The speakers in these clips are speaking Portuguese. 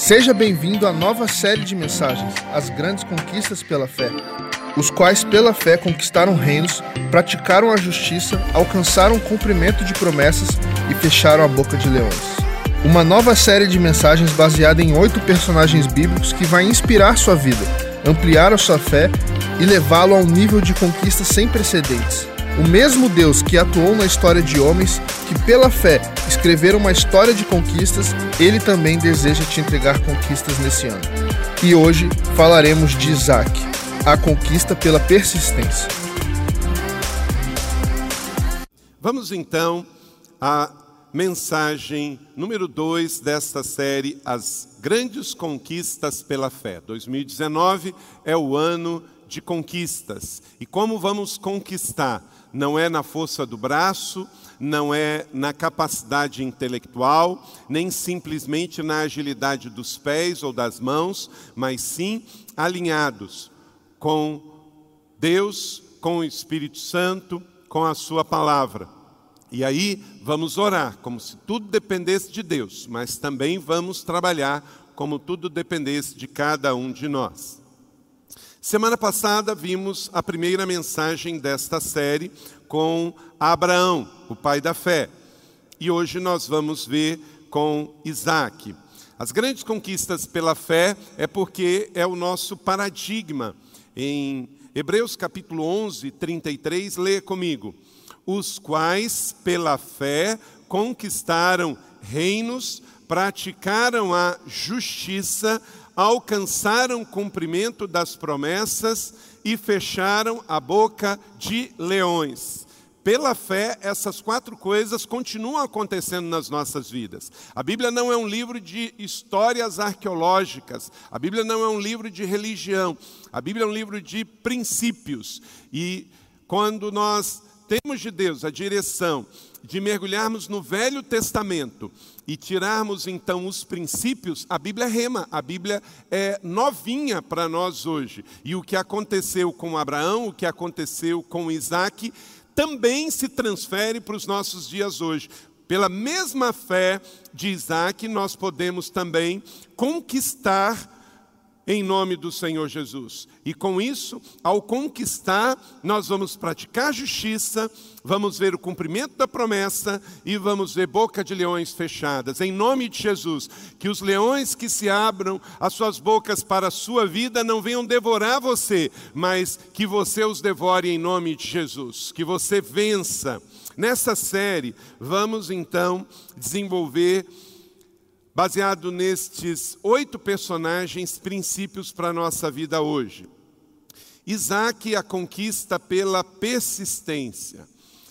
Seja bem-vindo à nova série de mensagens, As Grandes Conquistas pela Fé, os quais, pela fé, conquistaram reinos, praticaram a justiça, alcançaram o cumprimento de promessas e fecharam a boca de leões. Uma nova série de mensagens baseada em oito personagens bíblicos que vai inspirar sua vida, ampliar a sua fé e levá-lo a um nível de conquista sem precedentes. O mesmo Deus que atuou na história de homens que, pela fé, escreveram uma história de conquistas, ele também deseja te entregar conquistas nesse ano. E hoje falaremos de Isaac, a conquista pela persistência. Vamos então à mensagem número 2 desta série, As Grandes Conquistas pela Fé. 2019 é o ano de conquistas. E como vamos conquistar? Não é na força do braço, não é na capacidade intelectual, nem simplesmente na agilidade dos pés ou das mãos, mas sim alinhados com Deus, com o Espírito Santo, com a Sua palavra. E aí vamos orar, como se tudo dependesse de Deus, mas também vamos trabalhar como tudo dependesse de cada um de nós. Semana passada vimos a primeira mensagem desta série com Abraão, o pai da fé. E hoje nós vamos ver com Isaac. As grandes conquistas pela fé é porque é o nosso paradigma. Em Hebreus capítulo 11, 33, leia comigo. Os quais, pela fé, conquistaram reinos, praticaram a justiça, alcançaram cumprimento das promessas e fecharam a boca de leões. Pela fé, essas quatro coisas continuam acontecendo nas nossas vidas. A Bíblia não é um livro de histórias arqueológicas, a Bíblia não é um livro de religião, a Bíblia é um livro de princípios. E quando nós temos de Deus a direção de mergulharmos no Velho Testamento e tirarmos então os princípios, a Bíblia é rema, a Bíblia é novinha para nós hoje. E o que aconteceu com Abraão, o que aconteceu com Isaac, também se transfere para os nossos dias hoje. Pela mesma fé de Isaac, nós podemos também conquistar em nome do Senhor Jesus. E com isso, ao conquistar, nós vamos praticar justiça, vamos ver o cumprimento da promessa e vamos ver boca de leões fechadas. Em nome de Jesus, que os leões que se abram as suas bocas para a sua vida não venham devorar você, mas que você os devore em nome de Jesus, que você vença. Nessa série, vamos então desenvolver baseado nestes oito personagens, princípios para a nossa vida hoje. Isaac a conquista pela persistência.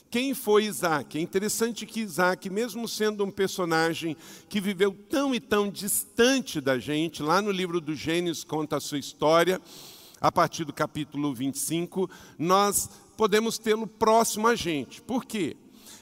Quem foi Isaac? É interessante que Isaac, mesmo sendo um personagem que viveu tão e tão distante da gente, lá no livro do Gênesis conta a sua história, a partir do capítulo 25, nós podemos tê-lo próximo a gente. Por quê?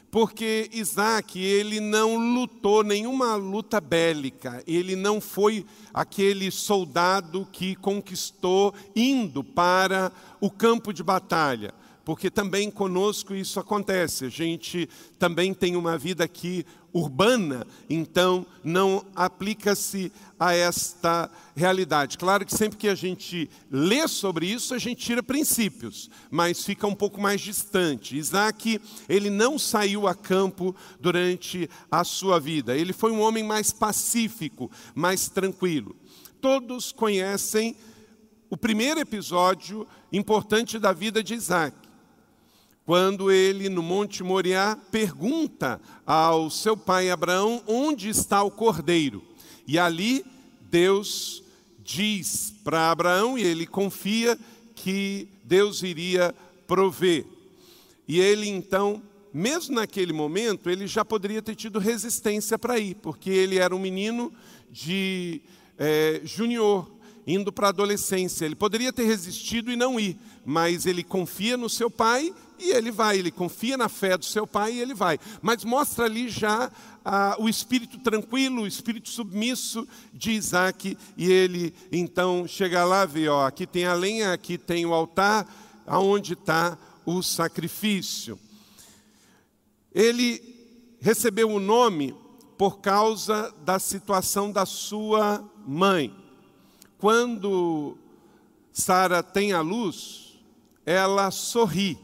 Porque Isaac ele não lutou nenhuma luta bélica, ele não foi aquele soldado que conquistou indo para o campo de batalha porque também conosco isso acontece. A gente também tem uma vida aqui urbana, então não aplica-se a esta realidade. Claro que sempre que a gente lê sobre isso, a gente tira princípios, mas fica um pouco mais distante. Isaac, ele não saiu a campo durante a sua vida. Ele foi um homem mais pacífico, mais tranquilo. Todos conhecem o primeiro episódio importante da vida de Isaac quando ele, no Monte Moriá, pergunta ao seu pai Abraão onde está o cordeiro. E ali Deus diz para Abraão, e ele confia que Deus iria prover. E ele então, mesmo naquele momento, ele já poderia ter tido resistência para ir, porque ele era um menino de é, junior, indo para a adolescência. Ele poderia ter resistido e não ir, mas ele confia no seu pai e ele vai, ele confia na fé do seu pai e ele vai. Mas mostra ali já ah, o espírito tranquilo, o espírito submisso de Isaac, e ele então chega lá vê: ó, aqui tem a lenha, aqui tem o altar, aonde está o sacrifício. Ele recebeu o nome por causa da situação da sua mãe. Quando Sara tem a luz, ela sorri,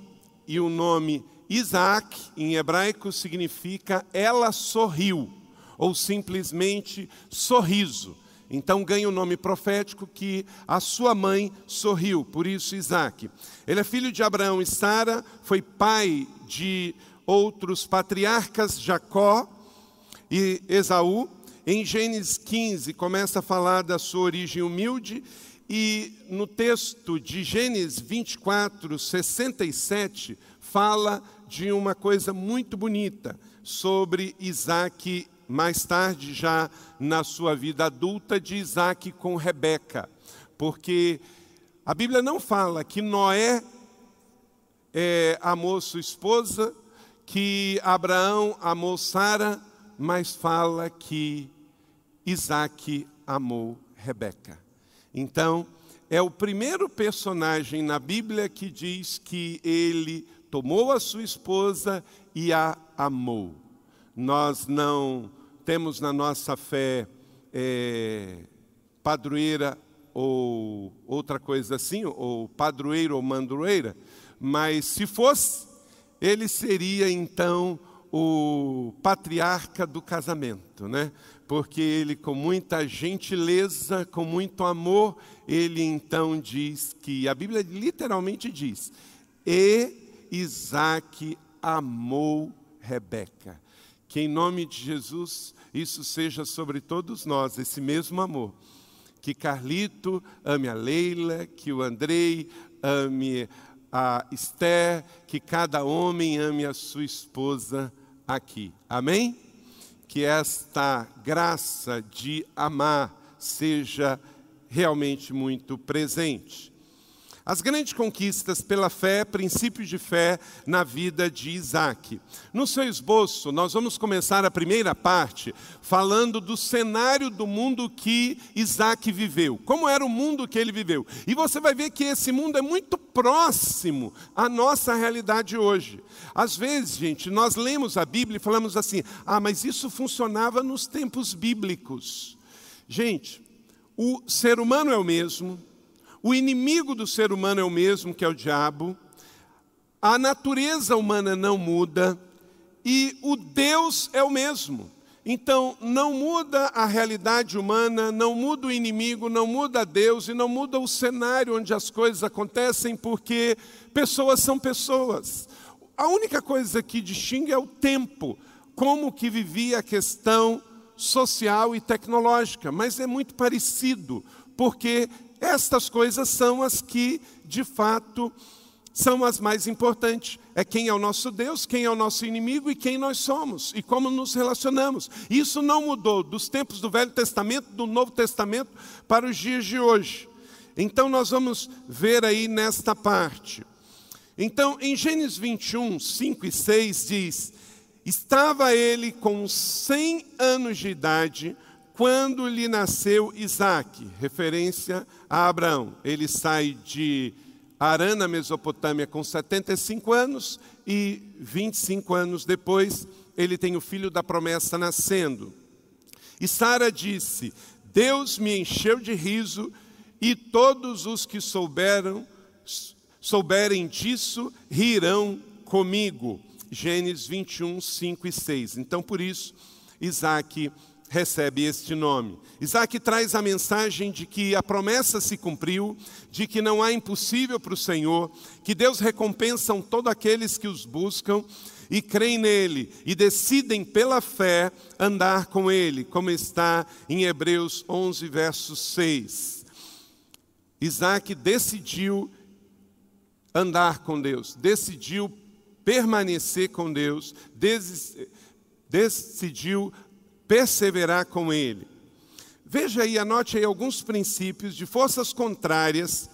e o nome Isaac, em hebraico, significa ela sorriu, ou simplesmente sorriso. Então ganha o nome profético que a sua mãe sorriu, por isso Isaac. Ele é filho de Abraão e Sara, foi pai de outros patriarcas, Jacó e Esaú. Em Gênesis 15 começa a falar da sua origem humilde e no texto de Gênesis 24, 67, fala de uma coisa muito bonita sobre Isaac mais tarde, já na sua vida adulta, de Isaac com Rebeca, porque a Bíblia não fala que Noé é, amou sua esposa, que Abraão amou Sara, mas fala que Isaac amou Rebeca. Então, é o primeiro personagem na Bíblia que diz que ele tomou a sua esposa e a amou nós não temos na nossa fé é, padroeira ou outra coisa assim, ou padroeiro ou mandroeira, mas se fosse, ele seria então o patriarca do casamento, né? Porque ele, com muita gentileza, com muito amor, ele então diz que, a Bíblia literalmente diz, e Isaac amou Rebeca. Que em nome de Jesus isso seja sobre todos nós, esse mesmo amor. Que Carlito ame a Leila, que o Andrei ame a Esther, que cada homem ame a sua esposa aqui. Amém? Que esta graça de amar seja realmente muito presente. As grandes conquistas pela fé, princípios de fé na vida de Isaac. No seu esboço, nós vamos começar a primeira parte falando do cenário do mundo que Isaac viveu. Como era o mundo que ele viveu. E você vai ver que esse mundo é muito próximo à nossa realidade hoje. Às vezes, gente, nós lemos a Bíblia e falamos assim: ah, mas isso funcionava nos tempos bíblicos. Gente, o ser humano é o mesmo o inimigo do ser humano é o mesmo, que é o diabo. A natureza humana não muda e o Deus é o mesmo. Então, não muda a realidade humana, não muda o inimigo, não muda Deus e não muda o cenário onde as coisas acontecem, porque pessoas são pessoas. A única coisa que distingue é o tempo, como que vivia a questão social e tecnológica, mas é muito parecido, porque estas coisas são as que, de fato, são as mais importantes. É quem é o nosso Deus, quem é o nosso inimigo e quem nós somos e como nos relacionamos. Isso não mudou dos tempos do Velho Testamento, do Novo Testamento para os dias de hoje. Então nós vamos ver aí nesta parte. Então, em Gênesis 21, 5 e 6 diz: Estava ele com 100 anos de idade quando lhe nasceu Isaac, referência a Abraão. Ele sai de Arã, na Mesopotâmia, com 75 anos e 25 anos depois ele tem o filho da promessa nascendo. E Sara disse: Deus me encheu de riso e todos os que souberam souberem disso rirão comigo. Gênesis 21, 5 e 6. Então, por isso, Isaac recebe este nome. Isaac traz a mensagem de que a promessa se cumpriu, de que não há impossível para o Senhor, que Deus recompensa todos aqueles que os buscam e creem nele e decidem pela fé andar com ele, como está em Hebreus 11, verso 6. Isaac decidiu andar com Deus, decidiu permanecer com Deus, decidiu perseverar com ele. Veja aí, anote aí alguns princípios de forças contrárias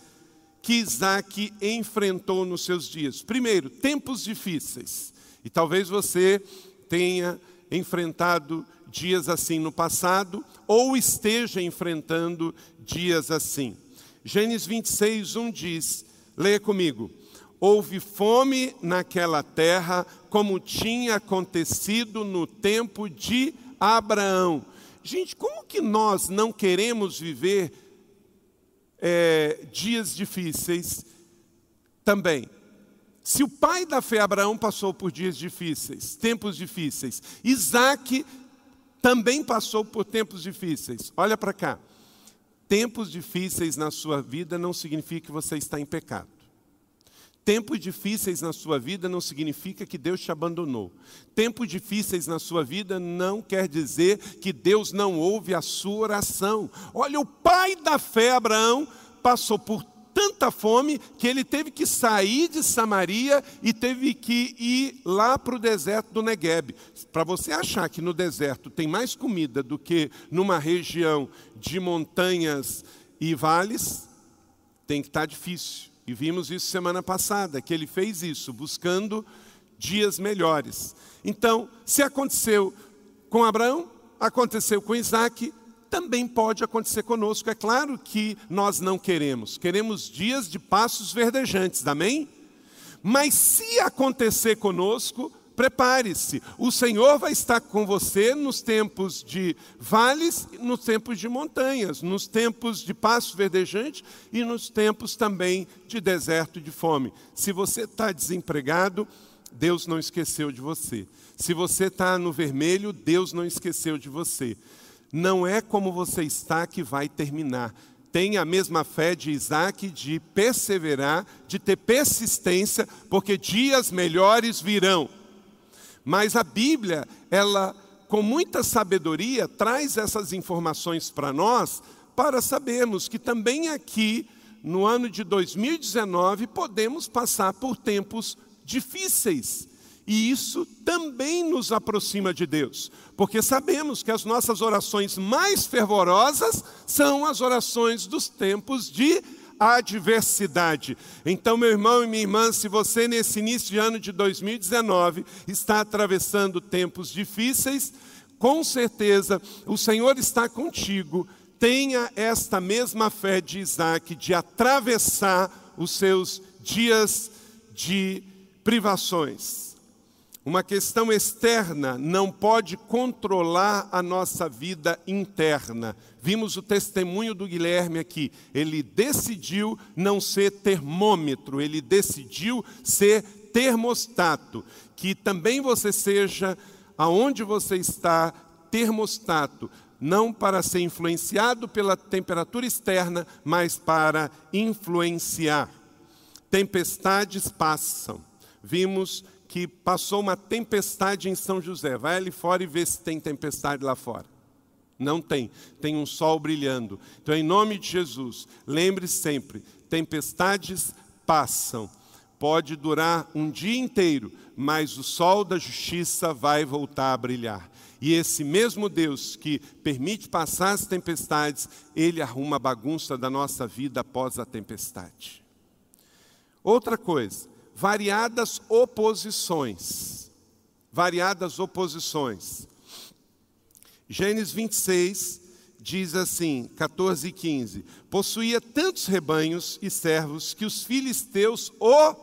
que Isaac enfrentou nos seus dias. Primeiro, tempos difíceis. E talvez você tenha enfrentado dias assim no passado, ou esteja enfrentando dias assim. Gênesis 26, 1 diz: leia comigo. Houve fome naquela terra, como tinha acontecido no tempo de Abraão. Gente, como que nós não queremos viver é, dias difíceis também? Se o pai da fé, Abraão, passou por dias difíceis, tempos difíceis, Isaac também passou por tempos difíceis. Olha para cá. Tempos difíceis na sua vida não significa que você está em pecado. Tempos difíceis na sua vida não significa que Deus te abandonou. Tempos difíceis na sua vida não quer dizer que Deus não ouve a sua oração. Olha, o pai da fé, Abraão, passou por tanta fome que ele teve que sair de Samaria e teve que ir lá para o deserto do Negueb. Para você achar que no deserto tem mais comida do que numa região de montanhas e vales, tem que estar tá difícil. E vimos isso semana passada, que ele fez isso, buscando dias melhores. Então, se aconteceu com Abraão, aconteceu com Isaac, também pode acontecer conosco. É claro que nós não queremos, queremos dias de passos verdejantes, amém? Mas se acontecer conosco, prepare-se. O Senhor vai estar com você nos tempos de vales, nos tempos de montanhas, nos tempos de passo verdejante e nos tempos também de deserto e de fome. Se você está desempregado, Deus não esqueceu de você. Se você está no vermelho, Deus não esqueceu de você. Não é como você está que vai terminar. Tenha a mesma fé de Isaac de perseverar, de ter persistência, porque dias melhores virão. Mas a Bíblia, ela com muita sabedoria traz essas informações para nós, para sabermos que também aqui no ano de 2019 podemos passar por tempos difíceis. E isso também nos aproxima de Deus, porque sabemos que as nossas orações mais fervorosas são as orações dos tempos de adversidade. Então, meu irmão e minha irmã, se você nesse início de ano de 2019 está atravessando tempos difíceis, com certeza o Senhor está contigo. Tenha esta mesma fé de Isaac de atravessar os seus dias de privações. Uma questão externa não pode controlar a nossa vida interna. Vimos o testemunho do Guilherme aqui. Ele decidiu não ser termômetro, ele decidiu ser termostato. Que também você seja, aonde você está, termostato. Não para ser influenciado pela temperatura externa, mas para influenciar. Tempestades passam. Vimos que passou uma tempestade em São José. Vai ali fora e vê se tem tempestade lá fora. Não tem, tem um sol brilhando. Então, em nome de Jesus, lembre sempre: tempestades passam. Pode durar um dia inteiro, mas o sol da justiça vai voltar a brilhar. E esse mesmo Deus que permite passar as tempestades, ele arruma a bagunça da nossa vida após a tempestade. Outra coisa, variadas oposições. Variadas oposições. Gênesis 26 diz assim, 14 e 15: Possuía tantos rebanhos e servos que os filisteus o,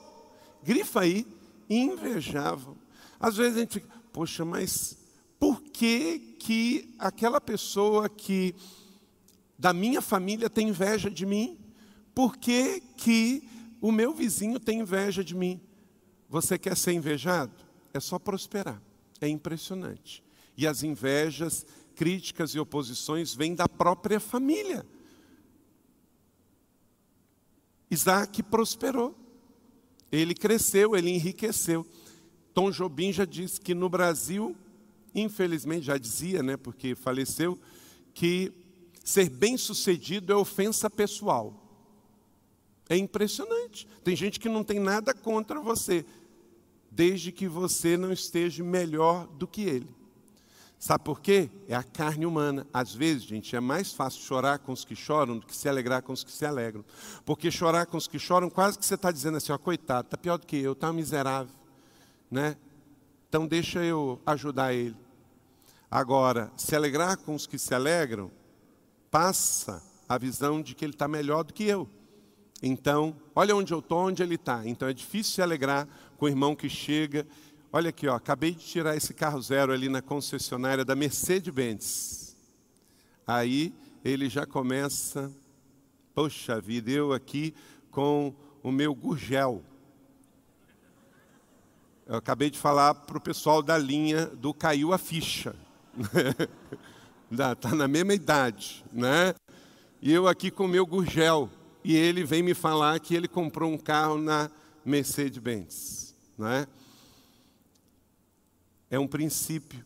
grifa aí, invejavam. Às vezes a gente fica, poxa, mas por que que aquela pessoa que da minha família tem inveja de mim? Por que que o meu vizinho tem inveja de mim. Você quer ser invejado? É só prosperar. É impressionante. E as invejas, críticas e oposições vêm da própria família. Isaac prosperou. Ele cresceu, ele enriqueceu. Tom Jobim já disse que no Brasil, infelizmente já dizia, né, porque faleceu, que ser bem-sucedido é ofensa pessoal. É impressionante. Tem gente que não tem nada contra você, desde que você não esteja melhor do que ele. Sabe por quê? É a carne humana. Às vezes, gente, é mais fácil chorar com os que choram do que se alegrar com os que se alegram. Porque chorar com os que choram, quase que você está dizendo assim, ó, coitado, está pior do que eu, está miserável. Né? Então deixa eu ajudar ele. Agora, se alegrar com os que se alegram, passa a visão de que ele está melhor do que eu. Então, olha onde eu estou, onde ele está. Então é difícil se alegrar com o irmão que chega. Olha aqui, ó, acabei de tirar esse carro zero ali na concessionária da Mercedes-Benz. Aí ele já começa, poxa vida, eu aqui com o meu gurgel. Eu acabei de falar para o pessoal da linha do Caiu a Ficha. Está na mesma idade, né? E eu aqui com o meu gurgel. E ele vem me falar que ele comprou um carro na Mercedes-Benz, né? é um princípio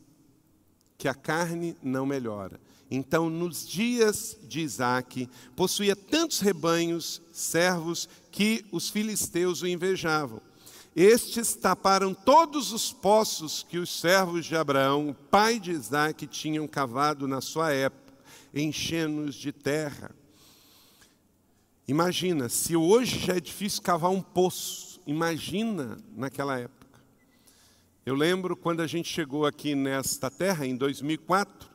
que a carne não melhora. Então, nos dias de Isaac, possuía tantos rebanhos, servos, que os filisteus o invejavam. Estes taparam todos os poços que os servos de Abraão, pai de Isaac, tinham cavado na sua época, enchendo-os de terra. Imagina, se hoje já é difícil cavar um poço, imagina naquela época. Eu lembro quando a gente chegou aqui nesta terra, em 2004,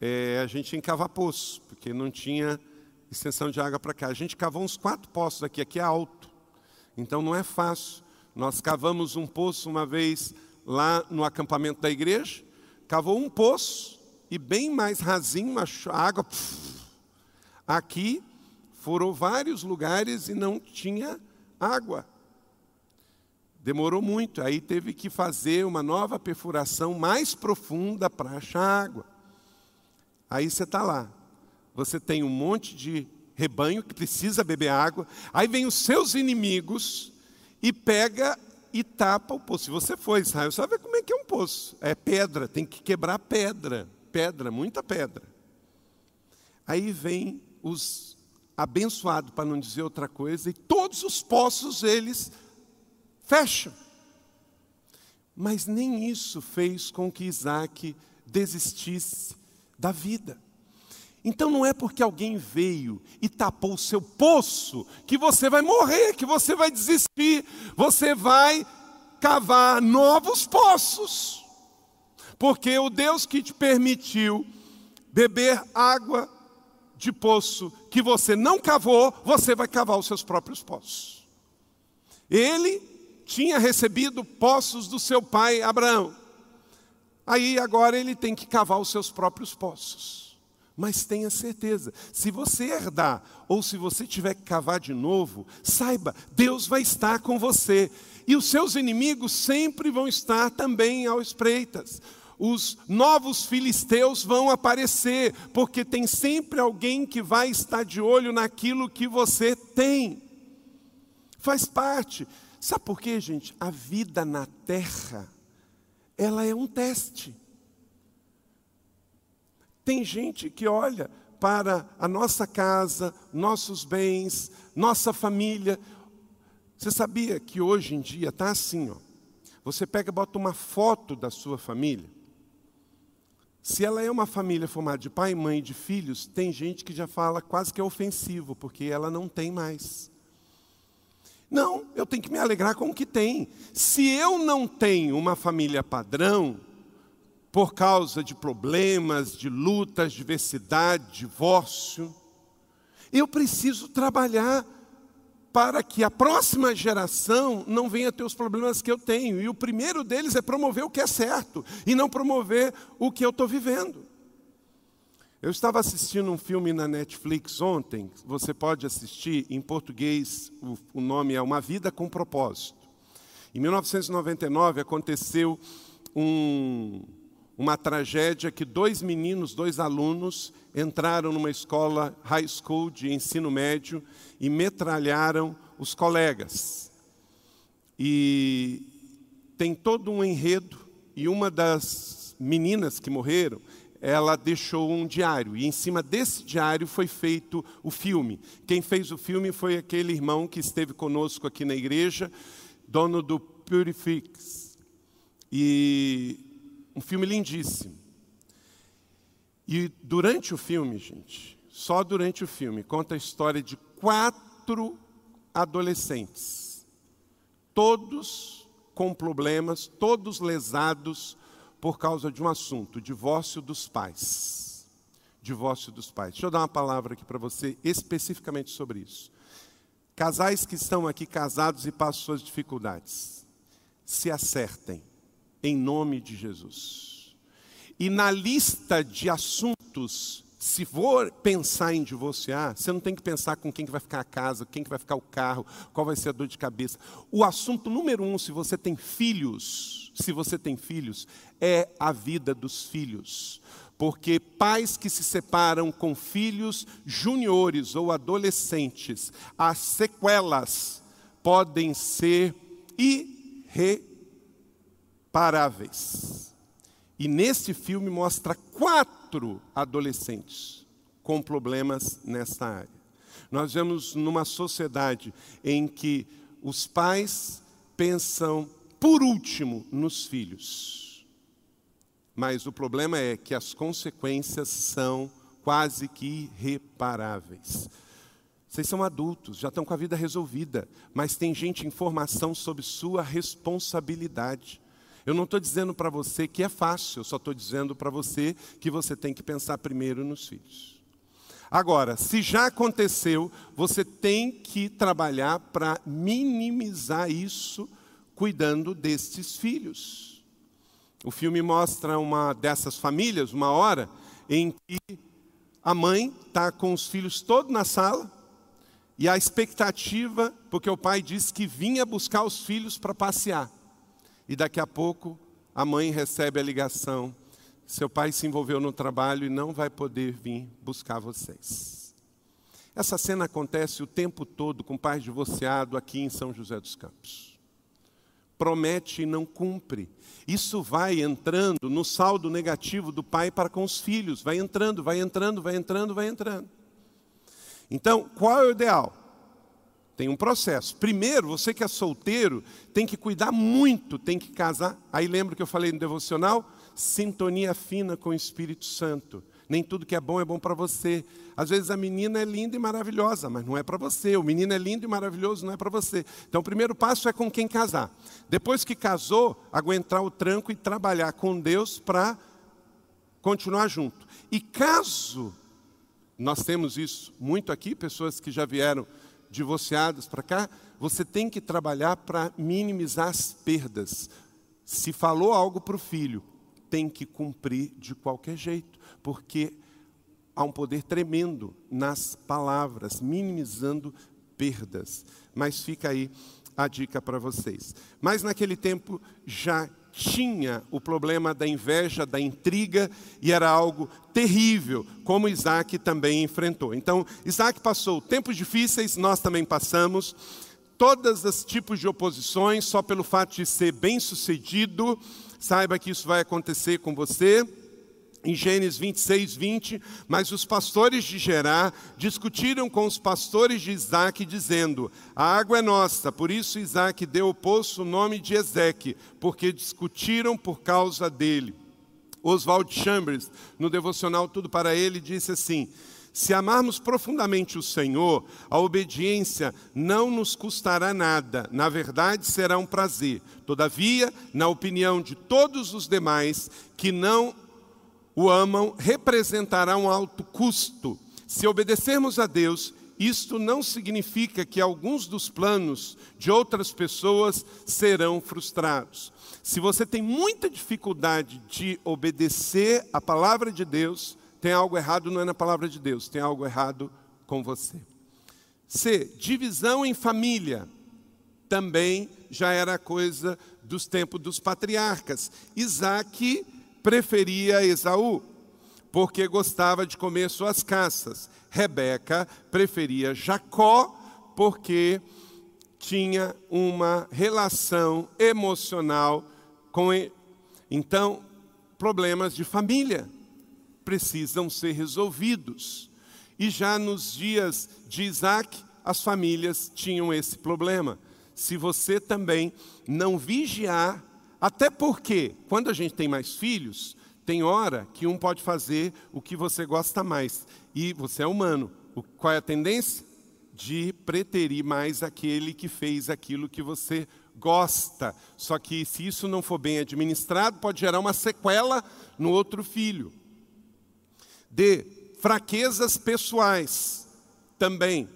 é, a gente tinha que cavar poço, porque não tinha extensão de água para cá. A gente cavou uns quatro poços aqui, aqui é alto, então não é fácil. Nós cavamos um poço uma vez lá no acampamento da igreja, cavou um poço e bem mais rasinho, a água. Aqui furou vários lugares e não tinha água. Demorou muito, aí teve que fazer uma nova perfuração mais profunda para achar água. Aí você está lá, você tem um monte de rebanho que precisa beber água, aí vem os seus inimigos e pega e tapa o poço. Se você for Israel, ver como é que é um poço. É pedra, tem que quebrar pedra, pedra, muita pedra. Aí vem os abençoados, para não dizer outra coisa, e todos os poços eles fecha. Mas nem isso fez com que Isaac desistisse da vida. Então não é porque alguém veio e tapou o seu poço que você vai morrer, que você vai desistir. Você vai cavar novos poços. Porque o Deus que te permitiu beber água de poço que você não cavou, você vai cavar os seus próprios poços. Ele tinha recebido poços do seu pai Abraão. Aí agora ele tem que cavar os seus próprios poços. Mas tenha certeza, se você herdar ou se você tiver que cavar de novo, saiba, Deus vai estar com você. E os seus inimigos sempre vão estar também ao espreitas. Os novos filisteus vão aparecer, porque tem sempre alguém que vai estar de olho naquilo que você tem. Faz parte. Sabe por quê, gente? A vida na terra, ela é um teste. Tem gente que olha para a nossa casa, nossos bens, nossa família. Você sabia que hoje em dia está assim, ó. Você pega e bota uma foto da sua família. Se ela é uma família formada de pai, mãe e de filhos, tem gente que já fala quase que é ofensivo, porque ela não tem mais. Não, eu tenho que me alegrar com o que tem. Se eu não tenho uma família padrão, por causa de problemas, de lutas, diversidade, divórcio, eu preciso trabalhar para que a próxima geração não venha ter os problemas que eu tenho. E o primeiro deles é promover o que é certo e não promover o que eu estou vivendo. Eu estava assistindo um filme na Netflix ontem, você pode assistir, em português o, o nome é Uma Vida com Propósito. Em 1999 aconteceu um, uma tragédia que dois meninos, dois alunos, entraram numa escola high school de ensino médio e metralharam os colegas. E tem todo um enredo, e uma das meninas que morreram ela deixou um diário, e em cima desse diário foi feito o filme. Quem fez o filme foi aquele irmão que esteve conosco aqui na igreja, dono do Purifix. E um filme lindíssimo. E durante o filme, gente, só durante o filme, conta a história de quatro adolescentes, todos com problemas, todos lesados, por causa de um assunto: divórcio dos pais. Divórcio dos pais. Deixa eu dar uma palavra aqui para você especificamente sobre isso. Casais que estão aqui casados e passam suas dificuldades, se acertem. Em nome de Jesus. E na lista de assuntos, se for pensar em divorciar, você não tem que pensar com quem que vai ficar a casa, quem que vai ficar o carro, qual vai ser a dor de cabeça. O assunto número um, se você tem filhos, se você tem filhos, é a vida dos filhos. Porque pais que se separam com filhos juniores ou adolescentes, as sequelas podem ser irreparáveis. E neste filme mostra quatro adolescentes com problemas nessa área. Nós vemos numa sociedade em que os pais pensam, por último, nos filhos. Mas o problema é que as consequências são quase que irreparáveis. Vocês são adultos, já estão com a vida resolvida, mas tem gente em formação sobre sua responsabilidade. Eu não estou dizendo para você que é fácil, eu só estou dizendo para você que você tem que pensar primeiro nos filhos. Agora, se já aconteceu, você tem que trabalhar para minimizar isso, cuidando destes filhos. O filme mostra uma dessas famílias, uma hora, em que a mãe está com os filhos todos na sala, e a expectativa, porque o pai disse que vinha buscar os filhos para passear. E daqui a pouco a mãe recebe a ligação: seu pai se envolveu no trabalho e não vai poder vir buscar vocês. Essa cena acontece o tempo todo com pais divorciados aqui em São José dos Campos. Promete e não cumpre. Isso vai entrando no saldo negativo do pai para com os filhos. Vai entrando, vai entrando, vai entrando, vai entrando. Então, qual é o ideal? Tem um processo. Primeiro, você que é solteiro, tem que cuidar muito, tem que casar. Aí lembra que eu falei no devocional? Sintonia fina com o Espírito Santo. Nem tudo que é bom é bom para você. Às vezes a menina é linda e maravilhosa, mas não é para você. O menino é lindo e maravilhoso, não é para você. Então o primeiro passo é com quem casar. Depois que casou, aguentar o tranco e trabalhar com Deus para continuar junto. E caso nós temos isso muito aqui, pessoas que já vieram divorciadas para cá. Você tem que trabalhar para minimizar as perdas. Se falou algo para o filho, tem que cumprir de qualquer jeito, porque há um poder tremendo nas palavras, minimizando perdas. Mas fica aí a dica para vocês. Mas naquele tempo já tinha o problema da inveja, da intriga, e era algo terrível, como Isaac também enfrentou. Então, Isaac passou tempos difíceis, nós também passamos, todos os tipos de oposições, só pelo fato de ser bem sucedido, saiba que isso vai acontecer com você em Gênesis 26, 20, mas os pastores de Gerá discutiram com os pastores de Isaac, dizendo: A água é nossa, por isso Isaac deu ao poço o nome de Ezeque, porque discutiram por causa dele. Oswald Chambers, no devocional Tudo para Ele, disse assim: Se amarmos profundamente o Senhor, a obediência não nos custará nada, na verdade será um prazer. Todavia, na opinião de todos os demais que não o amam representará um alto custo. Se obedecermos a Deus, isto não significa que alguns dos planos de outras pessoas serão frustrados. Se você tem muita dificuldade de obedecer a palavra de Deus, tem algo errado, não é na palavra de Deus, tem algo errado com você. C. Divisão em família. Também já era coisa dos tempos dos patriarcas. Isaac preferia Esaú, porque gostava de comer suas caças. Rebeca preferia Jacó, porque tinha uma relação emocional com ele. Então, problemas de família precisam ser resolvidos. E já nos dias de Isaac, as famílias tinham esse problema. Se você também não vigiar até porque, quando a gente tem mais filhos, tem hora que um pode fazer o que você gosta mais. E você é humano. O, qual é a tendência? De preterir mais aquele que fez aquilo que você gosta. Só que se isso não for bem administrado, pode gerar uma sequela no outro filho. D. Fraquezas pessoais. Também.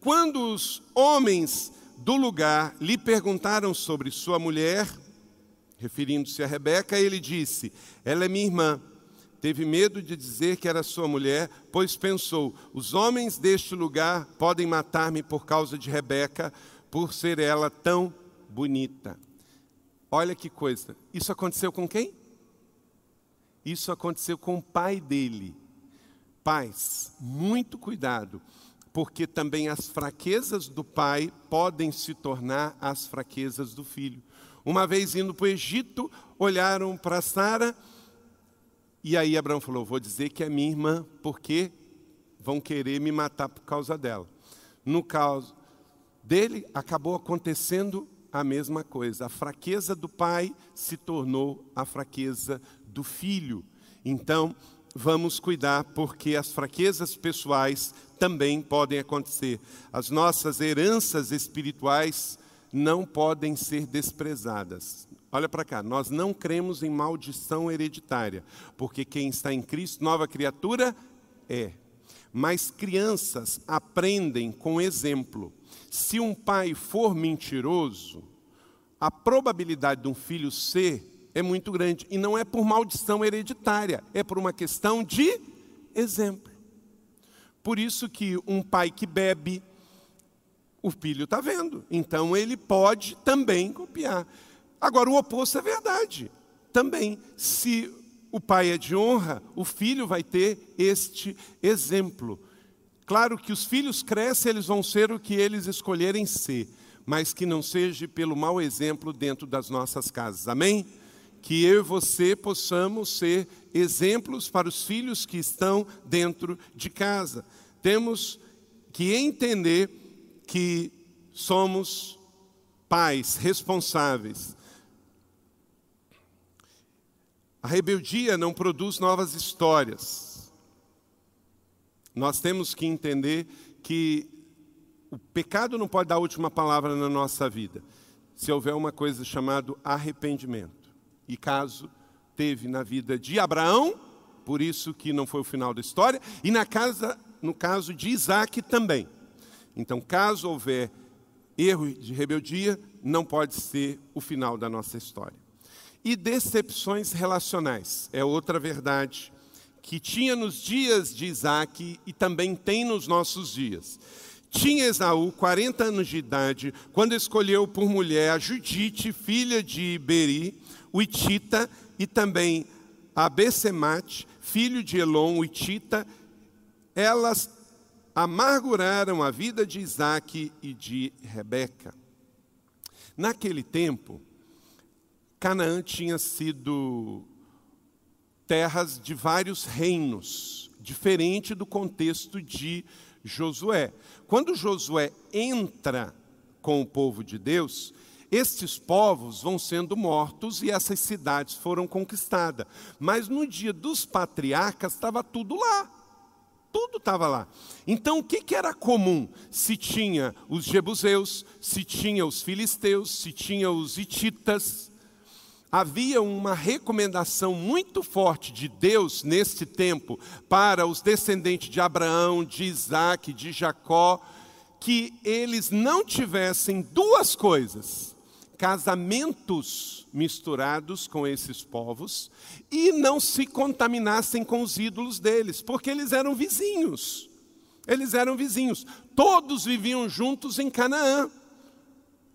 Quando os homens do lugar lhe perguntaram sobre sua mulher, Referindo-se a Rebeca, ele disse: Ela é minha irmã. Teve medo de dizer que era sua mulher, pois pensou: os homens deste lugar podem matar-me por causa de Rebeca, por ser ela tão bonita. Olha que coisa. Isso aconteceu com quem? Isso aconteceu com o pai dele. Pais, muito cuidado, porque também as fraquezas do pai podem se tornar as fraquezas do filho. Uma vez indo para o Egito, olharam para Sara e aí Abraão falou: Vou dizer que é minha irmã, porque vão querer me matar por causa dela. No caso dele, acabou acontecendo a mesma coisa. A fraqueza do pai se tornou a fraqueza do filho. Então, vamos cuidar, porque as fraquezas pessoais também podem acontecer. As nossas heranças espirituais não podem ser desprezadas. Olha para cá, nós não cremos em maldição hereditária, porque quem está em Cristo, nova criatura, é. Mas crianças aprendem com exemplo. Se um pai for mentiroso, a probabilidade de um filho ser é muito grande. E não é por maldição hereditária, é por uma questão de exemplo. Por isso que um pai que bebe, o filho está vendo. Então ele pode também copiar. Agora, o oposto é verdade. Também, se o pai é de honra, o filho vai ter este exemplo. Claro que os filhos crescem, eles vão ser o que eles escolherem ser, mas que não seja pelo mau exemplo dentro das nossas casas. Amém? Que eu e você possamos ser exemplos para os filhos que estão dentro de casa. Temos que entender que somos pais responsáveis. A rebeldia não produz novas histórias nós temos que entender que o pecado não pode dar a última palavra na nossa vida, se houver uma coisa chamada arrependimento. E caso teve na vida de Abraão, por isso que não foi o final da história, e na casa, no caso de Isaac também. Então, caso houver erro de rebeldia, não pode ser o final da nossa história. E decepções relacionais é outra verdade que tinha nos dias de Isaac e também tem nos nossos dias. Tinha Esaú 40 anos de idade quando escolheu por mulher a Judite, filha de Beri, o Itita, e também a Bessemate, filho de Elon, o Itita. Elas amarguraram a vida de Isaac e de Rebeca. Naquele tempo, Canaã tinha sido terras de vários reinos, diferente do contexto de Josué. Quando Josué entra com o povo de Deus, estes povos vão sendo mortos e essas cidades foram conquistadas. Mas no dia dos patriarcas estava tudo lá. Tudo estava lá. Então o que, que era comum? Se tinha os jebuseus, se tinha os filisteus, se tinha os hititas, havia uma recomendação muito forte de Deus neste tempo para os descendentes de Abraão, de Isaac, de Jacó, que eles não tivessem duas coisas: casamentos misturados com esses povos e não se contaminassem com os ídolos deles, porque eles eram vizinhos. Eles eram vizinhos. Todos viviam juntos em Canaã.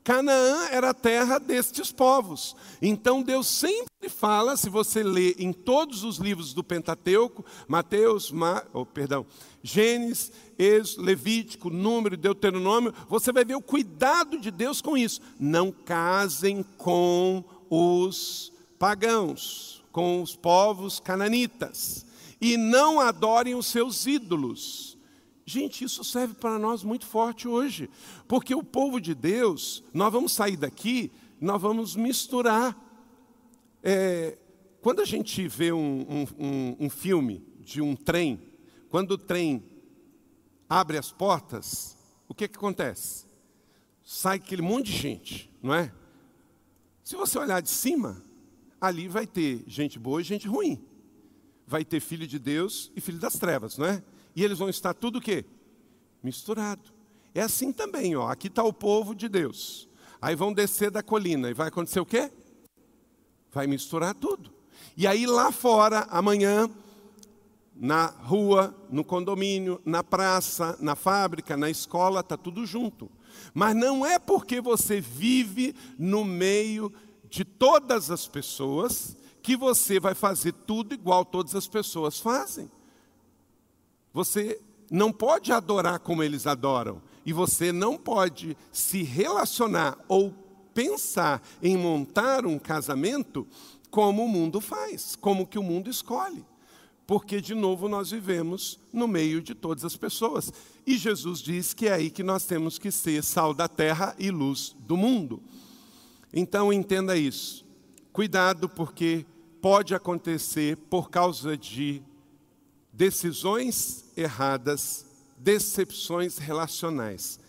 Canaã era a terra destes povos. Então Deus sempre fala, se você lê em todos os livros do Pentateuco, Mateus, Ma, oh, perdão, Gênesis, Levítico, Número, Deuteronômio, você vai ver o cuidado de Deus com isso. Não casem com os pagãos, com os povos cananitas, e não adorem os seus ídolos Gente, isso serve para nós muito forte hoje, porque o povo de Deus, nós vamos sair daqui, nós vamos misturar. É, quando a gente vê um, um, um, filme de um trem, quando o trem abre as portas, o que, que acontece? Sai aquele monte de gente, não é? Se você olhar de cima, ali vai ter gente boa e gente ruim. Vai ter filho de Deus e filho das trevas, não é? E eles vão estar tudo o quê? Misturado. É assim também, ó. Aqui está o povo de Deus. Aí vão descer da colina e vai acontecer o quê? Vai misturar tudo. E aí lá fora, amanhã, na rua, no condomínio, na praça, na fábrica, na escola, está tudo junto. Mas não é porque você vive no meio de todas as pessoas que você vai fazer tudo igual todas as pessoas fazem. Você não pode adorar como eles adoram. E você não pode se relacionar ou pensar em montar um casamento como o mundo faz, como que o mundo escolhe. Porque, de novo, nós vivemos no meio de todas as pessoas. E Jesus diz que é aí que nós temos que ser sal da terra e luz do mundo. Então, entenda isso. Cuidado, porque pode acontecer por causa de decisões erradas, decepções relacionais.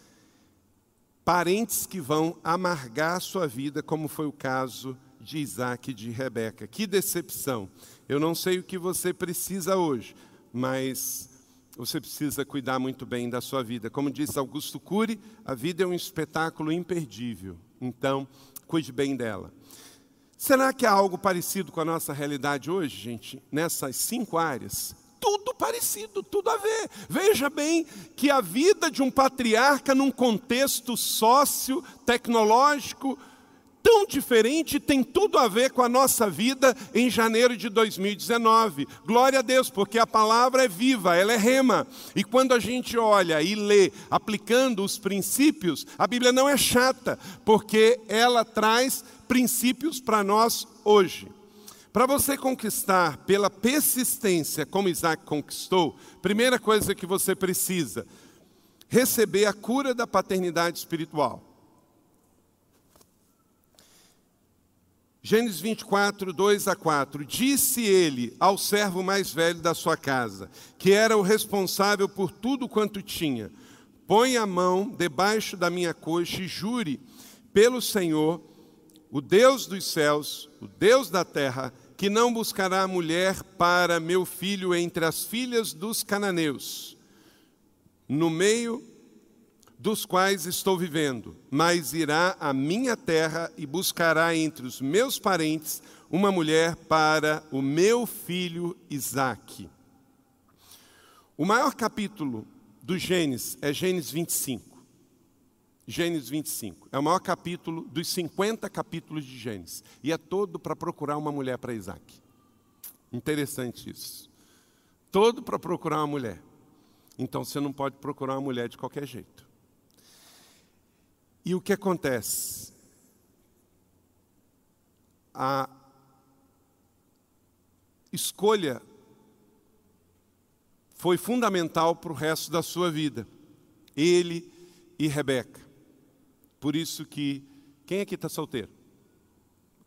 Parentes que vão amargar a sua vida, como foi o caso de Isaac e de Rebeca. Que decepção! Eu não sei o que você precisa hoje, mas você precisa cuidar muito bem da sua vida. Como disse Augusto Cury, a vida é um espetáculo imperdível. Então, cuide bem dela. Será que há algo parecido com a nossa realidade hoje, gente, nessas cinco áreas? Tudo parecido, tudo a ver. Veja bem que a vida de um patriarca num contexto sócio-tecnológico tão diferente tem tudo a ver com a nossa vida em janeiro de 2019. Glória a Deus, porque a palavra é viva, ela é rema. E quando a gente olha e lê aplicando os princípios, a Bíblia não é chata, porque ela traz princípios para nós hoje. Para você conquistar pela persistência, como Isaac conquistou, primeira coisa que você precisa, receber a cura da paternidade espiritual. Gênesis 24, 2 a 4. Disse ele ao servo mais velho da sua casa, que era o responsável por tudo quanto tinha: Põe a mão debaixo da minha coxa e jure pelo Senhor o Deus dos céus, o Deus da terra, que não buscará mulher para meu filho entre as filhas dos cananeus, no meio dos quais estou vivendo, mas irá à minha terra e buscará entre os meus parentes uma mulher para o meu filho Isaque. O maior capítulo do Gênesis é Gênesis 25. Gênesis 25. É o maior capítulo dos 50 capítulos de Gênesis. E é todo para procurar uma mulher para Isaac. Interessante isso. Todo para procurar uma mulher. Então você não pode procurar uma mulher de qualquer jeito. E o que acontece? A escolha foi fundamental para o resto da sua vida. Ele e Rebeca. Por isso que, quem aqui está solteiro?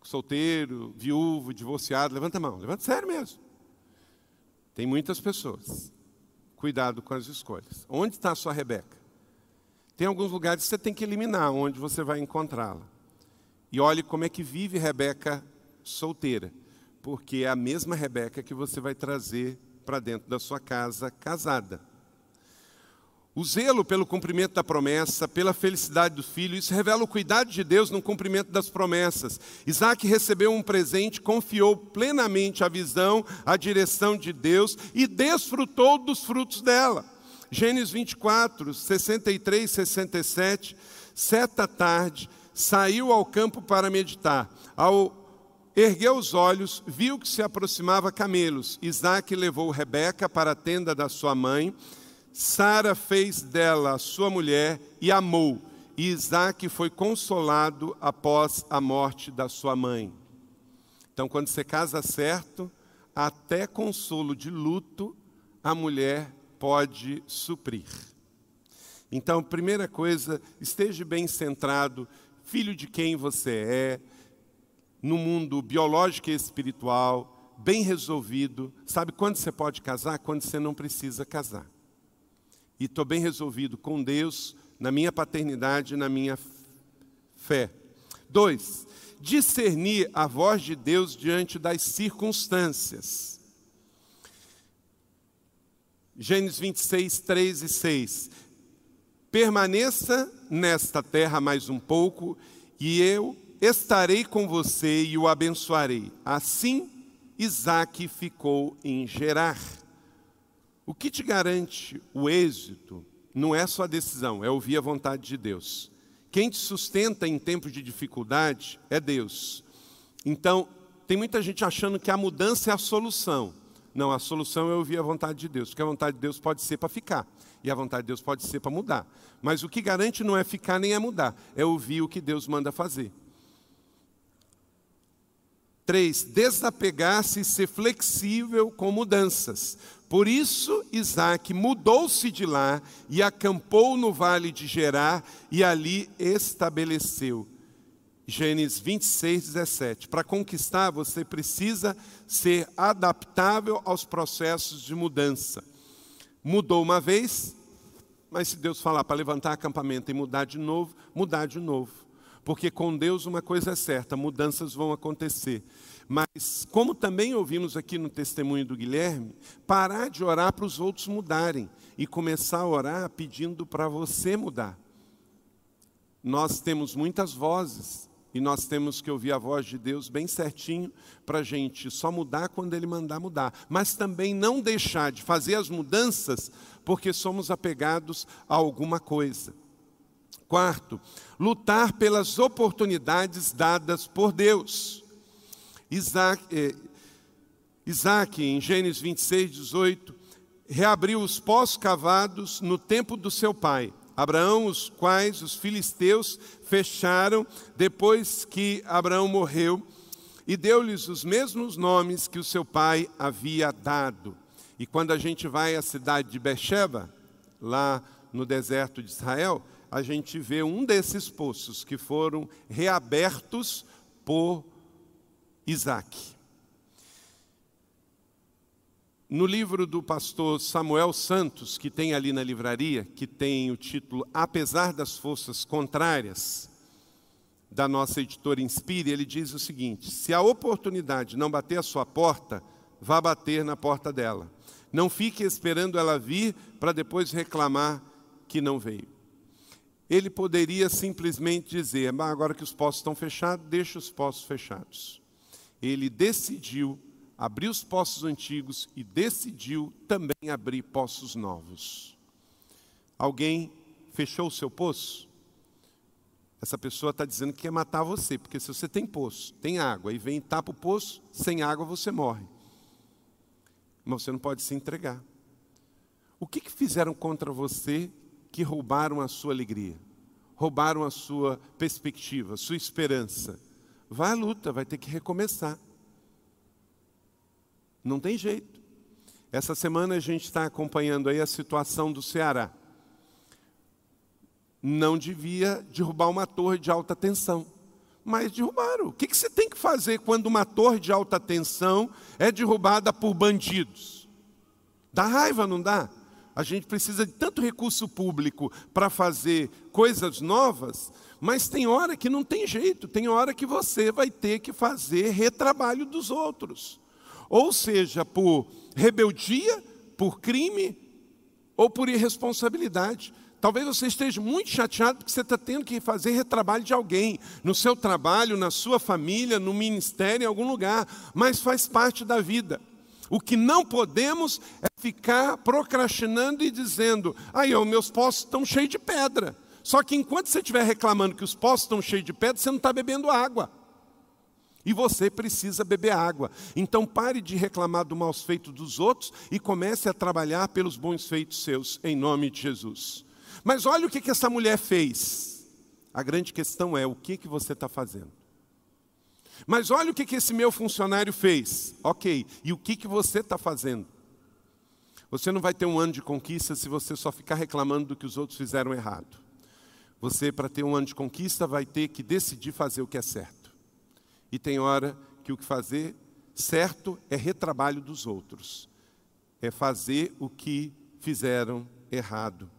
Solteiro, viúvo, divorciado, levanta a mão, levanta sério mesmo. Tem muitas pessoas. Cuidado com as escolhas. Onde está a sua Rebeca? Tem alguns lugares que você tem que eliminar, onde você vai encontrá-la. E olhe como é que vive Rebeca solteira, porque é a mesma Rebeca que você vai trazer para dentro da sua casa casada. O zelo pelo cumprimento da promessa, pela felicidade do filho, isso revela o cuidado de Deus no cumprimento das promessas. Isaac recebeu um presente, confiou plenamente a visão, a direção de Deus e desfrutou dos frutos dela. Gênesis 24, 63, 67. Certa tarde, saiu ao campo para meditar. Ao erguer os olhos, viu que se aproximava camelos. Isaac levou Rebeca para a tenda da sua mãe Sara fez dela sua mulher e amou, e Isaac foi consolado após a morte da sua mãe. Então, quando você casa certo, até consolo de luto a mulher pode suprir. Então, primeira coisa, esteja bem centrado, filho de quem você é, no mundo biológico e espiritual, bem resolvido. Sabe quando você pode casar? Quando você não precisa casar e estou bem resolvido com Deus, na minha paternidade, na minha fé. Dois, discernir a voz de Deus diante das circunstâncias. Gênesis 26, 3 e 6. Permaneça nesta terra mais um pouco, e eu estarei com você e o abençoarei. Assim, Isaac ficou em Gerar. O que te garante o êxito não é sua decisão, é ouvir a vontade de Deus. Quem te sustenta em tempos de dificuldade é Deus. Então, tem muita gente achando que a mudança é a solução. Não, a solução é ouvir a vontade de Deus, porque a vontade de Deus pode ser para ficar, e a vontade de Deus pode ser para mudar. Mas o que garante não é ficar nem é mudar, é ouvir o que Deus manda fazer. Três, desapegar-se e ser flexível com mudanças. Por isso, Isaac mudou-se de lá e acampou no vale de Gerar e ali estabeleceu. Gênesis 26, 17. Para conquistar, você precisa ser adaptável aos processos de mudança. Mudou uma vez, mas se Deus falar para levantar acampamento e mudar de novo, mudar de novo. Porque com Deus uma coisa é certa, mudanças vão acontecer. Mas, como também ouvimos aqui no testemunho do Guilherme, parar de orar para os outros mudarem e começar a orar pedindo para você mudar. Nós temos muitas vozes e nós temos que ouvir a voz de Deus bem certinho para a gente só mudar quando Ele mandar mudar. Mas também não deixar de fazer as mudanças porque somos apegados a alguma coisa. Quarto, lutar pelas oportunidades dadas por Deus. Isaac, eh, Isaac, em Gênesis 26, 18, reabriu os poços cavados no tempo do seu pai. Abraão, os quais os filisteus fecharam depois que Abraão morreu, e deu-lhes os mesmos nomes que o seu pai havia dado. E quando a gente vai à cidade de Beersheba, lá no deserto de Israel, a gente vê um desses poços que foram reabertos por Isaac. No livro do pastor Samuel Santos, que tem ali na livraria, que tem o título Apesar das Forças Contrárias, da nossa editora Inspire, ele diz o seguinte: se a oportunidade não bater a sua porta, vá bater na porta dela. Não fique esperando ela vir para depois reclamar que não veio. Ele poderia simplesmente dizer: agora que os poços estão fechados, deixa os poços fechados. Ele decidiu abrir os poços antigos e decidiu também abrir poços novos. Alguém fechou o seu poço? Essa pessoa está dizendo que quer matar você, porque se você tem poço, tem água, e vem e tapa o poço, sem água você morre. Mas você não pode se entregar. O que, que fizeram contra você que roubaram a sua alegria, roubaram a sua perspectiva, sua esperança. Vai à luta, vai ter que recomeçar. Não tem jeito. Essa semana a gente está acompanhando aí a situação do Ceará. Não devia derrubar uma torre de alta tensão, mas derrubaram. O que, que você tem que fazer quando uma torre de alta tensão é derrubada por bandidos? Dá raiva, não dá? A gente precisa de tanto recurso público para fazer coisas novas, mas tem hora que não tem jeito, tem hora que você vai ter que fazer retrabalho dos outros. Ou seja, por rebeldia, por crime ou por irresponsabilidade. Talvez você esteja muito chateado porque você está tendo que fazer retrabalho de alguém, no seu trabalho, na sua família, no ministério, em algum lugar, mas faz parte da vida. O que não podemos é ficar procrastinando e dizendo: aí, os meus poços estão cheios de pedra. Só que enquanto você estiver reclamando que os poços estão cheios de pedra, você não está bebendo água. E você precisa beber água. Então pare de reclamar do maus feito dos outros e comece a trabalhar pelos bons feitos seus, em nome de Jesus. Mas olha o que, que essa mulher fez. A grande questão é: o que, que você está fazendo? Mas olha o que, que esse meu funcionário fez. Ok, e o que, que você está fazendo? Você não vai ter um ano de conquista se você só ficar reclamando do que os outros fizeram errado. Você, para ter um ano de conquista, vai ter que decidir fazer o que é certo. E tem hora que o que fazer certo é retrabalho dos outros, é fazer o que fizeram errado.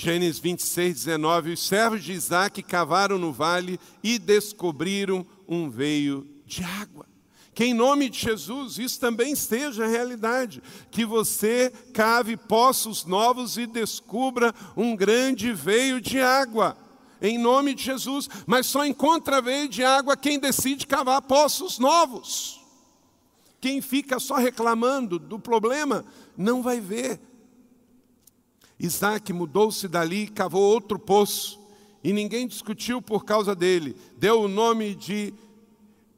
Gênesis 26, 19. Os servos de Isaac cavaram no vale e descobriram um veio de água. Que em nome de Jesus isso também seja realidade. Que você cave poços novos e descubra um grande veio de água. em nome de Jesus, mas só encontra veio de água quem decide cavar poços novos. Quem fica só reclamando do problema não vai ver. Isaac mudou-se dali e cavou outro poço, e ninguém discutiu por causa dele. Deu o nome de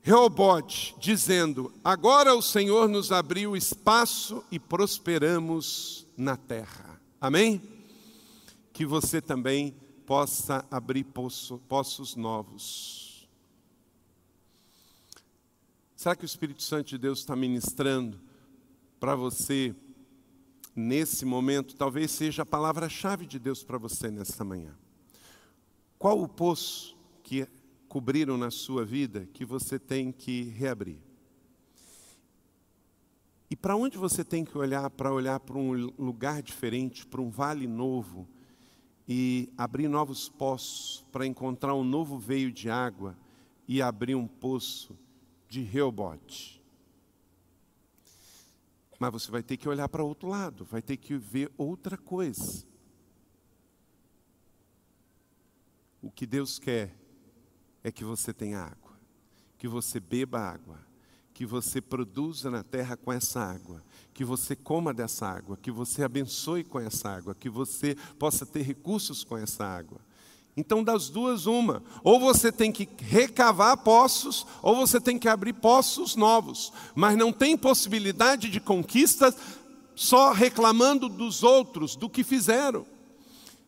Reobote, dizendo: Agora o Senhor nos abriu espaço e prosperamos na terra. Amém? Que você também possa abrir poço, poços novos. Será que o Espírito Santo de Deus está ministrando para você nesse momento? Talvez seja a palavra-chave de Deus para você nesta manhã. Qual o poço que cobriram na sua vida que você tem que reabrir? E para onde você tem que olhar para olhar para um lugar diferente, para um vale novo? e abrir novos poços para encontrar um novo veio de água e abrir um poço de Reobote. Mas você vai ter que olhar para outro lado, vai ter que ver outra coisa. O que Deus quer é que você tenha água, que você beba água, que você produza na terra com essa água, que você coma dessa água, que você abençoe com essa água, que você possa ter recursos com essa água. Então, das duas, uma. Ou você tem que recavar poços, ou você tem que abrir poços novos. Mas não tem possibilidade de conquista só reclamando dos outros, do que fizeram.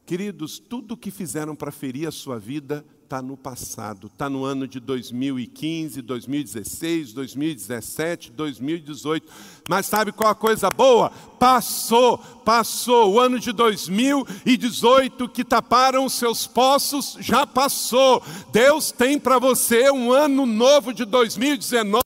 Queridos, tudo o que fizeram para ferir a sua vida está no passado, está no ano de 2015, 2016, 2017, 2018. Mas sabe qual a coisa boa? Passou, passou. O ano de 2018 que taparam seus poços já passou. Deus tem para você um ano novo de 2019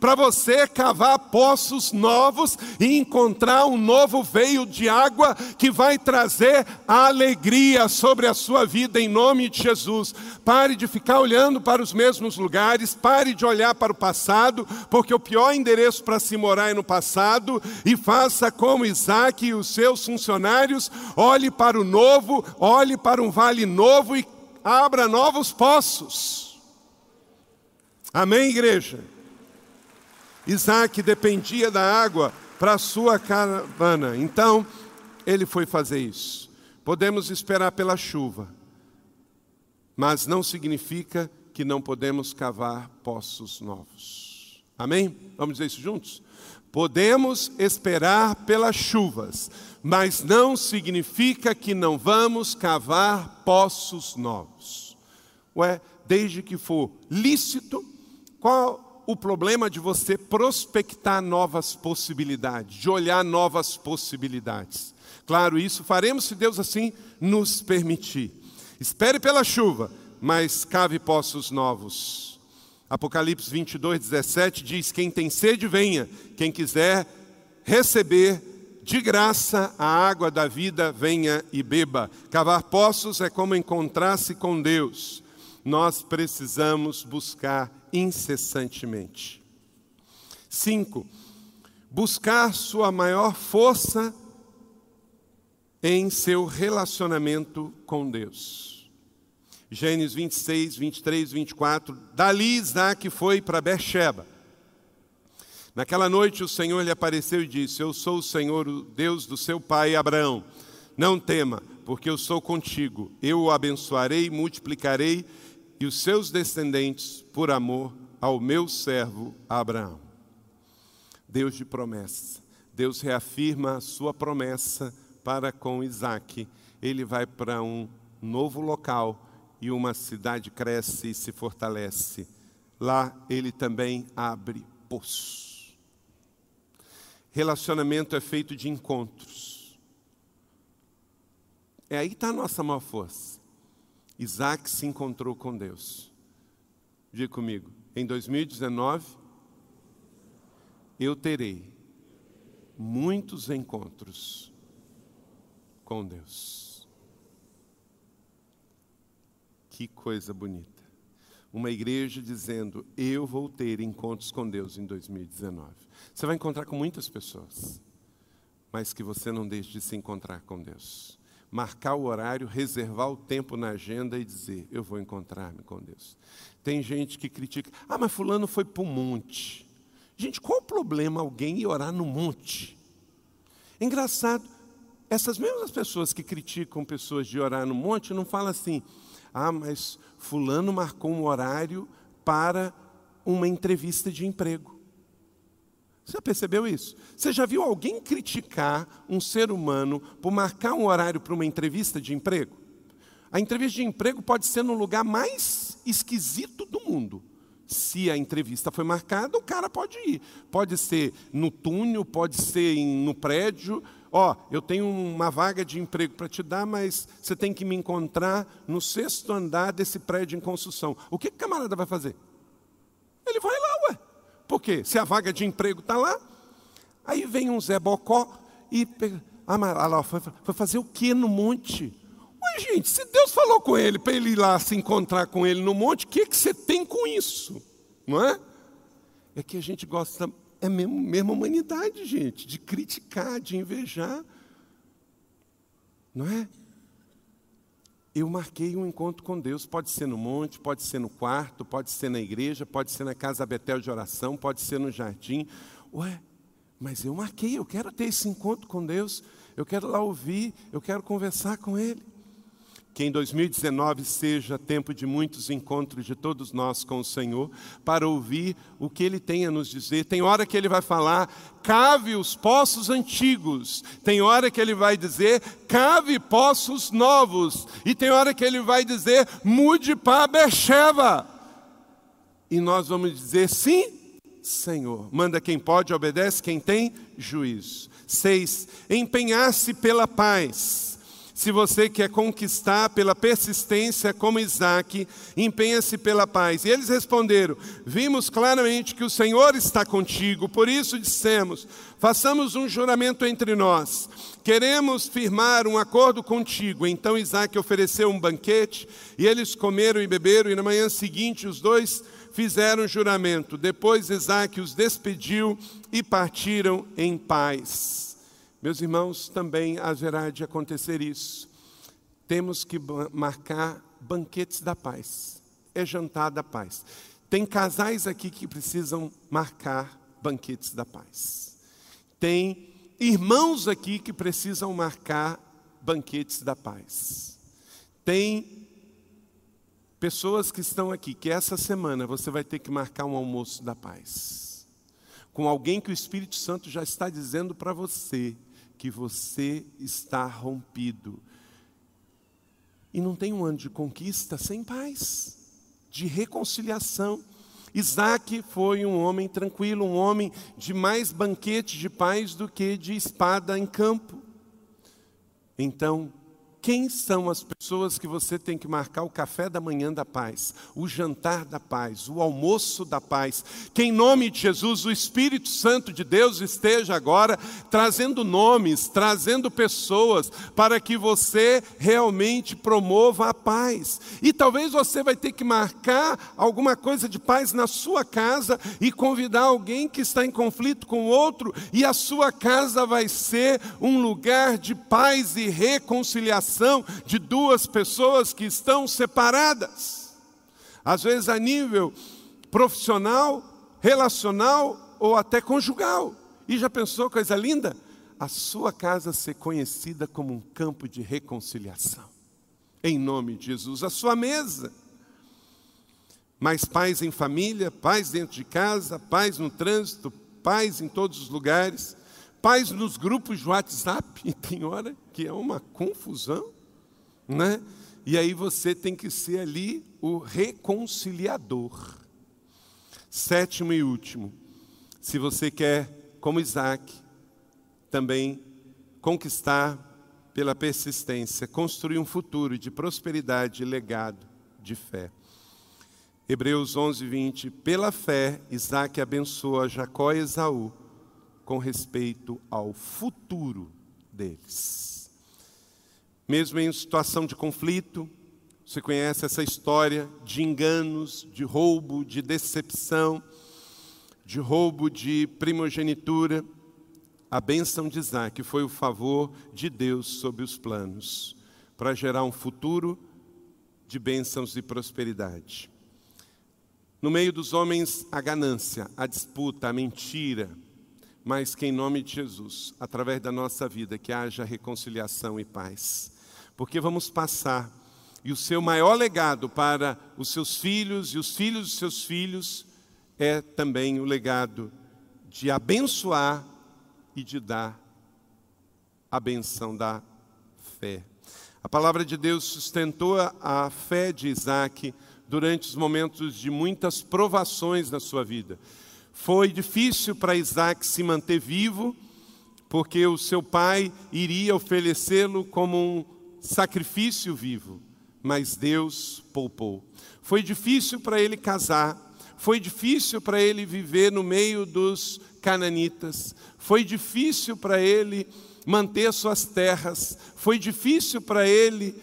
para você cavar poços novos e encontrar um novo veio de água que vai trazer alegria sobre a sua vida em nome de Jesus. Pare de ficar olhando para os mesmos lugares, pare de olhar para o passado, porque o pior endereço para se morar é no passado, e faça como Isaac e os seus funcionários, olhe para o novo, olhe para um vale novo e abra novos poços. Amém, igreja? Isaac dependia da água para a sua caravana, então ele foi fazer isso. Podemos esperar pela chuva, mas não significa que não podemos cavar poços novos. Amém? Vamos dizer isso juntos? Podemos esperar pelas chuvas, mas não significa que não vamos cavar poços novos. Ué, desde que for lícito, qual o problema de você prospectar novas possibilidades, de olhar novas possibilidades? Claro, isso faremos se Deus assim nos permitir. Espere pela chuva, mas cave poços novos. Apocalipse 22, 17 diz: Quem tem sede, venha. Quem quiser receber de graça a água da vida, venha e beba. Cavar poços é como encontrar-se com Deus. Nós precisamos buscar incessantemente. 5. Buscar sua maior força em seu relacionamento com Deus. Gênesis 26, 23, 24. Dali Isaac foi para Beersheba. Naquela noite o Senhor lhe apareceu e disse: Eu sou o Senhor, o Deus do seu pai Abraão. Não tema, porque eu sou contigo. Eu o abençoarei, multiplicarei e os seus descendentes por amor ao meu servo Abraão. Deus de promessa. Deus reafirma a sua promessa para com Isaac. Ele vai para um novo local e uma cidade cresce e se fortalece. Lá ele também abre poço. Relacionamento é feito de encontros. É aí que está a nossa maior força. Isaac se encontrou com Deus. Diga comigo, em 2019, eu terei muitos encontros com Deus. Que coisa bonita. Uma igreja dizendo: Eu vou ter encontros com Deus em 2019. Você vai encontrar com muitas pessoas, mas que você não deixe de se encontrar com Deus. marcar o horário, reservar o tempo na agenda e dizer: Eu vou encontrar-me com Deus. Tem gente que critica: Ah, mas Fulano foi para o monte. Gente, qual o problema alguém ir orar no monte? Engraçado, essas mesmas pessoas que criticam pessoas de orar no monte não falam assim: Ah, mas Fulano marcou um horário para uma entrevista de emprego. Você percebeu isso? Você já viu alguém criticar um ser humano por marcar um horário para uma entrevista de emprego? A entrevista de emprego pode ser no lugar mais esquisito do mundo. Se a entrevista foi marcada, o cara pode ir. Pode ser no túnel, pode ser no prédio. Ó, oh, eu tenho uma vaga de emprego para te dar, mas você tem que me encontrar no sexto andar desse prédio em construção. O que o camarada vai fazer? Ele vai lá, ué. Por quê? Se a vaga de emprego está lá, aí vem um Zé Bocó e. Ah, mas lá, foi, foi fazer o que no monte? Ué, gente, se Deus falou com ele para ele ir lá se encontrar com ele no monte, o que, que você tem com isso? Não é? É que a gente gosta, é mesmo, mesmo humanidade, gente, de criticar, de invejar. Não é? eu marquei um encontro com Deus. Pode ser no monte, pode ser no quarto, pode ser na igreja, pode ser na casa Betel de oração, pode ser no jardim. Ué, mas eu marquei, eu quero ter esse encontro com Deus, eu quero lá ouvir, eu quero conversar com Ele. Que em 2019 seja tempo de muitos encontros de todos nós com o Senhor, para ouvir o que Ele tem a nos dizer. Tem hora que Ele vai falar, cave os poços antigos. Tem hora que Ele vai dizer, cave poços novos. E tem hora que Ele vai dizer, mude para Bercheva. E nós vamos dizer, sim, Senhor. Manda quem pode, obedece quem tem juízo. Seis, empenhar-se pela paz se você quer conquistar pela persistência como Isaac, empenha-se pela paz. E eles responderam: Vimos claramente que o Senhor está contigo, por isso dissemos: Façamos um juramento entre nós. Queremos firmar um acordo contigo. Então Isaac ofereceu um banquete, e eles comeram e beberam, e na manhã seguinte os dois fizeram juramento. Depois Isaac os despediu e partiram em paz. Meus irmãos, também haverá de acontecer isso. Temos que marcar banquetes da paz. É jantar da paz. Tem casais aqui que precisam marcar banquetes da paz. Tem irmãos aqui que precisam marcar banquetes da paz. Tem pessoas que estão aqui que essa semana você vai ter que marcar um almoço da paz. Com alguém que o Espírito Santo já está dizendo para você que você está rompido. E não tem um ano de conquista sem paz, de reconciliação. Isaac foi um homem tranquilo, um homem de mais banquete de paz do que de espada em campo. Então, quem são as pessoas que você tem que marcar o café da manhã da paz, o jantar da paz, o almoço da paz? Que em nome de Jesus o Espírito Santo de Deus esteja agora trazendo nomes, trazendo pessoas para que você realmente promova a paz. E talvez você vai ter que marcar alguma coisa de paz na sua casa e convidar alguém que está em conflito com outro, e a sua casa vai ser um lugar de paz e reconciliação de duas pessoas que estão separadas. Às vezes a nível profissional, relacional ou até conjugal. E já pensou coisa linda? A sua casa ser conhecida como um campo de reconciliação. Em nome de Jesus, a sua mesa. Mais paz em família, paz dentro de casa, paz no trânsito, paz em todos os lugares paz nos grupos de WhatsApp, tem hora que é uma confusão, né? E aí você tem que ser ali o reconciliador. Sétimo e último, se você quer, como Isaac, também conquistar pela persistência, construir um futuro de prosperidade e legado de fé. Hebreus 11, 20. Pela fé, Isaac abençoa Jacó e Esaú com respeito ao futuro deles. Mesmo em situação de conflito, você conhece essa história de enganos, de roubo, de decepção, de roubo de primogenitura. A bênção de Isaac foi o favor de Deus sobre os planos. para gerar um futuro de bênçãos e prosperidade. No meio dos homens, a ganância, a disputa, a mentira, mas que em nome de Jesus, através da nossa vida, que haja reconciliação e paz. Porque vamos passar, e o seu maior legado para os seus filhos e os filhos dos seus filhos é também o legado de abençoar e de dar a benção da fé. A palavra de Deus sustentou a fé de Isaac durante os momentos de muitas provações na sua vida. Foi difícil para Isaac se manter vivo, porque o seu pai iria oferecê-lo como um sacrifício vivo, mas Deus poupou. Foi difícil para ele casar, foi difícil para ele viver no meio dos cananitas, foi difícil para ele manter suas terras, foi difícil para ele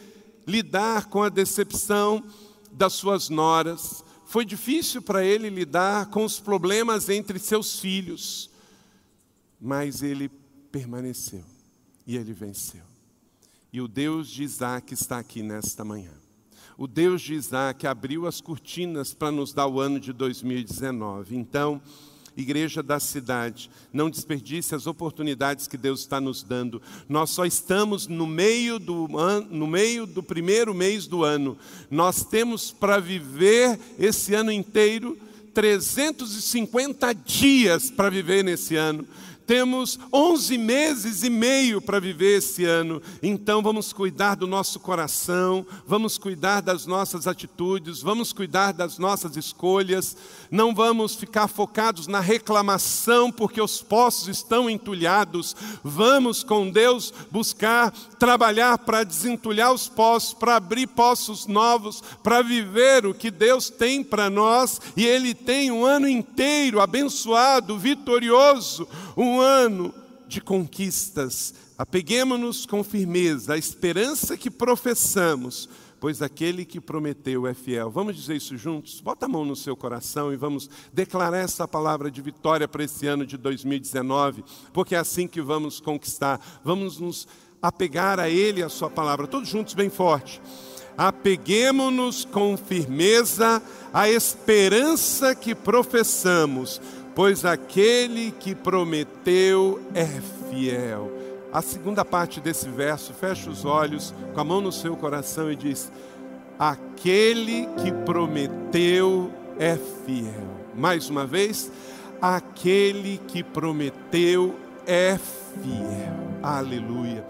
lidar com a decepção das suas noras, foi difícil para ele lidar com os problemas entre seus filhos, mas ele permaneceu e ele venceu. E o Deus de Isaac está aqui nesta manhã. O Deus de Isaac abriu as cortinas para nos dar o ano de 2019. Então, igreja da cidade, não desperdice as oportunidades que Deus está nos dando. Nós só estamos no meio do, ano, no meio do primeiro mês do ano. Nós temos para viver esse ano inteiro 350 dias para viver nesse ano. Temos 11 meses e meio para viver esse ano, então vamos cuidar do nosso coração, vamos cuidar das nossas atitudes, vamos cuidar das nossas escolhas, não vamos ficar focados na reclamação porque os poços estão entulhados, vamos com Deus buscar trabalhar para desentulhar os poços, para abrir poços novos, para viver o que Deus tem para nós. E Ele tem um ano inteiro abençoado, vitorioso, um ano de conquistas. Apeguemos-nos com firmeza à esperança que professamos, pois aquele que prometeu é fiel. Vamos dizer isso juntos? Bota a mão no seu coração e vamos declarar essa palavra de vitória para esse ano de 2019, porque é assim que vamos conquistar. Vamos nos apegar a Ele, a Sua palavra, todos juntos, bem forte. Apeguemos-nos com firmeza à esperança que professamos pois aquele que prometeu é fiel. A segunda parte desse verso, fecha os olhos, com a mão no seu coração e diz: Aquele que prometeu é fiel. Mais uma vez, aquele que prometeu é fiel. Aleluia.